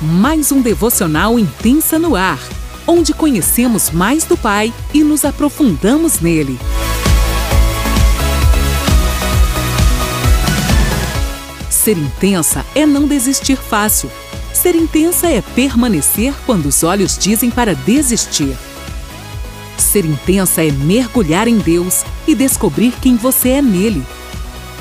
mais um devocional intensa no ar, onde conhecemos mais do Pai e nos aprofundamos nele. Ser intensa é não desistir fácil. Ser intensa é permanecer quando os olhos dizem para desistir. Ser intensa é mergulhar em Deus e descobrir quem você é nele.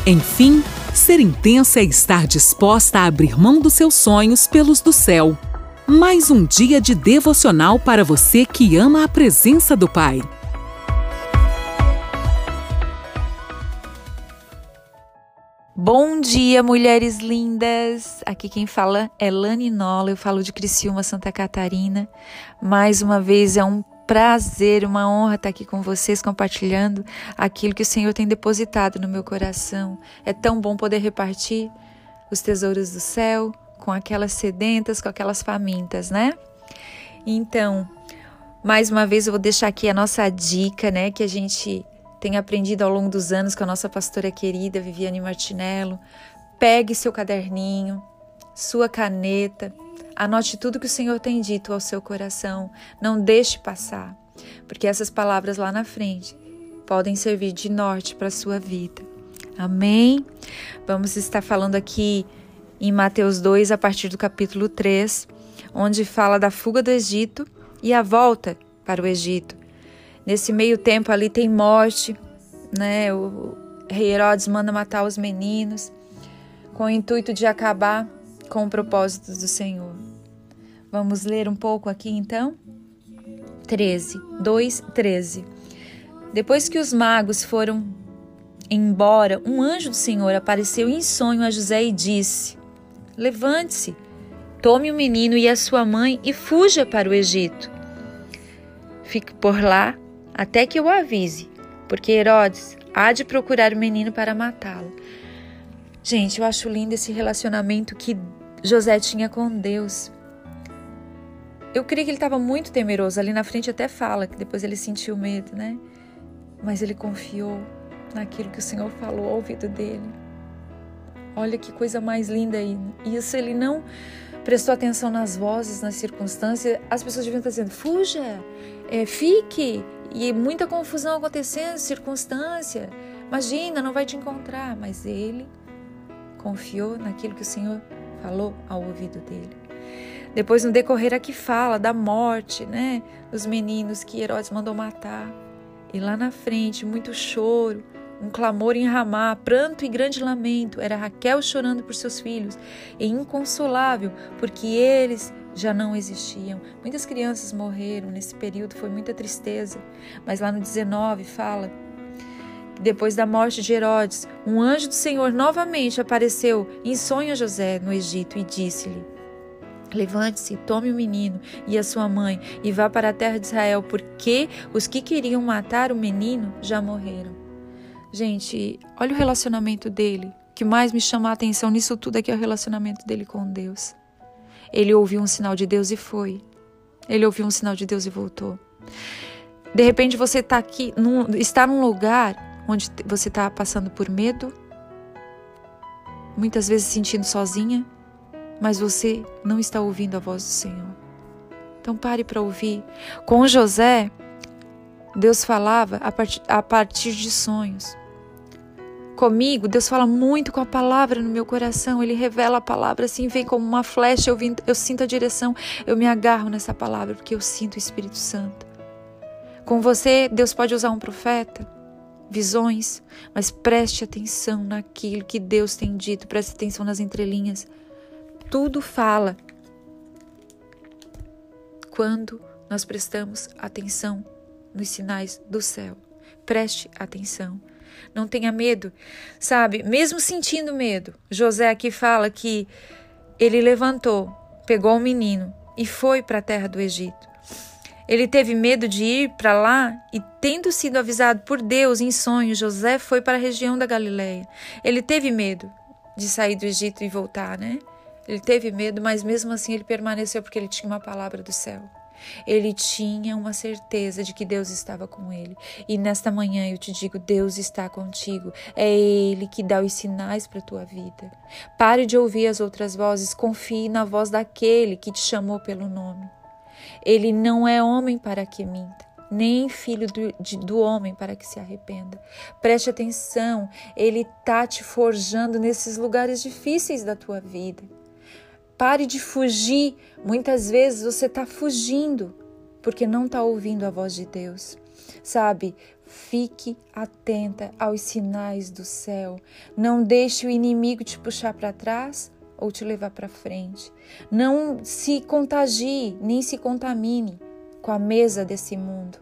Enfim, ser intensa é estar disposta a abrir mão dos seus sonhos pelos do céu. Mais um dia de devocional para você que ama a presença do Pai. Bom dia, mulheres lindas! Aqui quem fala é Lani Nola, eu falo de Criciúma, Santa Catarina. Mais uma vez é um prazer, uma honra estar aqui com vocês compartilhando aquilo que o Senhor tem depositado no meu coração. É tão bom poder repartir os tesouros do céu com aquelas sedentas, com aquelas famintas, né? Então, mais uma vez eu vou deixar aqui a nossa dica, né, que a gente tem aprendido ao longo dos anos com a nossa pastora querida Viviane Martinello. Pegue seu caderninho, sua caneta, Anote tudo que o Senhor tem dito ao seu coração. Não deixe passar, porque essas palavras lá na frente podem servir de norte para a sua vida. Amém? Vamos estar falando aqui em Mateus 2, a partir do capítulo 3, onde fala da fuga do Egito e a volta para o Egito. Nesse meio tempo ali tem morte, né? O rei Herodes manda matar os meninos com o intuito de acabar com o propósito do Senhor. Vamos ler um pouco aqui então? 13, 2, 13. Depois que os magos foram embora, um anjo do Senhor apareceu em sonho a José e disse: Levante-se, tome o menino e a sua mãe e fuja para o Egito. Fique por lá até que eu avise, porque Herodes há de procurar o menino para matá-lo. Gente, eu acho lindo esse relacionamento que José tinha com Deus. Eu creio que ele estava muito temeroso. Ali na frente até fala que depois ele sentiu medo, né? Mas ele confiou naquilo que o Senhor falou ao ouvido dele. Olha que coisa mais linda aí. Isso ele não prestou atenção nas vozes, nas circunstâncias. As pessoas deviam estar dizendo: fuja, é, fique. E muita confusão acontecendo, circunstância. Imagina, não vai te encontrar. Mas ele confiou naquilo que o Senhor falou ao ouvido dele. Depois, no decorrer, aqui fala da morte, né? Dos meninos que Herodes mandou matar. E lá na frente, muito choro, um clamor em Ramá, pranto e grande lamento. Era Raquel chorando por seus filhos, e inconsolável, porque eles já não existiam. Muitas crianças morreram nesse período, foi muita tristeza. Mas lá no 19 fala depois da morte de Herodes, um anjo do Senhor novamente apareceu em sonho a José no Egito e disse-lhe: Levante-se, tome o menino e a sua mãe e vá para a terra de Israel, porque os que queriam matar o menino já morreram. Gente, olha o relacionamento dele. O que mais me chama a atenção nisso tudo é que é o relacionamento dele com Deus. Ele ouviu um sinal de Deus e foi. Ele ouviu um sinal de Deus e voltou. De repente você está aqui, num, está num lugar onde você está passando por medo, muitas vezes se sentindo sozinha, mas você não está ouvindo a voz do Senhor. Então pare para ouvir. Com José, Deus falava a partir, a partir de sonhos. Comigo, Deus fala muito com a palavra no meu coração. Ele revela a palavra assim, vem como uma flecha. Eu, vim, eu sinto a direção, eu me agarro nessa palavra porque eu sinto o Espírito Santo. Com você, Deus pode usar um profeta, visões, mas preste atenção naquilo que Deus tem dito, preste atenção nas entrelinhas tudo fala quando nós prestamos atenção nos sinais do céu. Preste atenção. Não tenha medo, sabe? Mesmo sentindo medo, José aqui fala que ele levantou, pegou o menino e foi para a terra do Egito. Ele teve medo de ir para lá e, tendo sido avisado por Deus em sonho, José foi para a região da Galileia. Ele teve medo de sair do Egito e voltar, né? Ele teve medo, mas mesmo assim ele permaneceu porque ele tinha uma palavra do céu. Ele tinha uma certeza de que Deus estava com ele. E nesta manhã eu te digo: Deus está contigo. É Ele que dá os sinais para a tua vida. Pare de ouvir as outras vozes, confie na voz daquele que te chamou pelo nome. Ele não é homem para que minta nem filho do, de, do homem para que se arrependa. Preste atenção, ele está te forjando nesses lugares difíceis da tua vida. Pare de fugir. Muitas vezes você está fugindo porque não está ouvindo a voz de Deus. Sabe, fique atenta aos sinais do céu. Não deixe o inimigo te puxar para trás ou te levar para frente. Não se contagie, nem se contamine com a mesa desse mundo.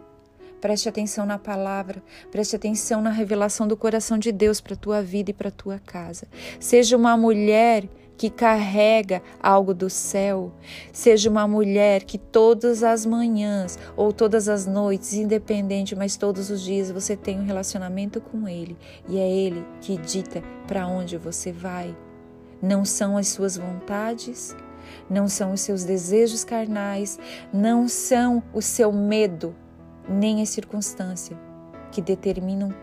Preste atenção na palavra, preste atenção na revelação do coração de Deus para tua vida e para tua casa. Seja uma mulher que carrega algo do céu, seja uma mulher que todas as manhãs ou todas as noites, independente, mas todos os dias você tem um relacionamento com Ele e é Ele que dita para onde você vai. Não são as suas vontades, não são os seus desejos carnais, não são o seu medo, nem as circunstâncias que determinam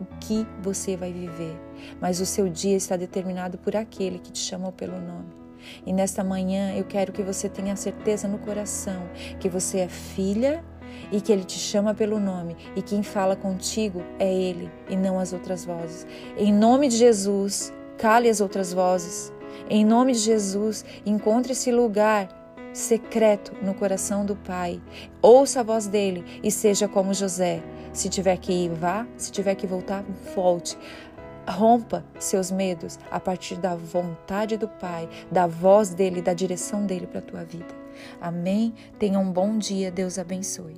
o que você vai viver, mas o seu dia está determinado por aquele que te chamou pelo nome. E nesta manhã eu quero que você tenha certeza no coração que você é filha e que ele te chama pelo nome e quem fala contigo é ele e não as outras vozes. Em nome de Jesus, cale as outras vozes. Em nome de Jesus, encontre esse lugar secreto no coração do Pai. Ouça a voz dele e seja como José. Se tiver que ir, vá. Se tiver que voltar, volte. Rompa seus medos a partir da vontade do Pai, da voz dele, da direção dele para a tua vida. Amém? Tenha um bom dia. Deus abençoe.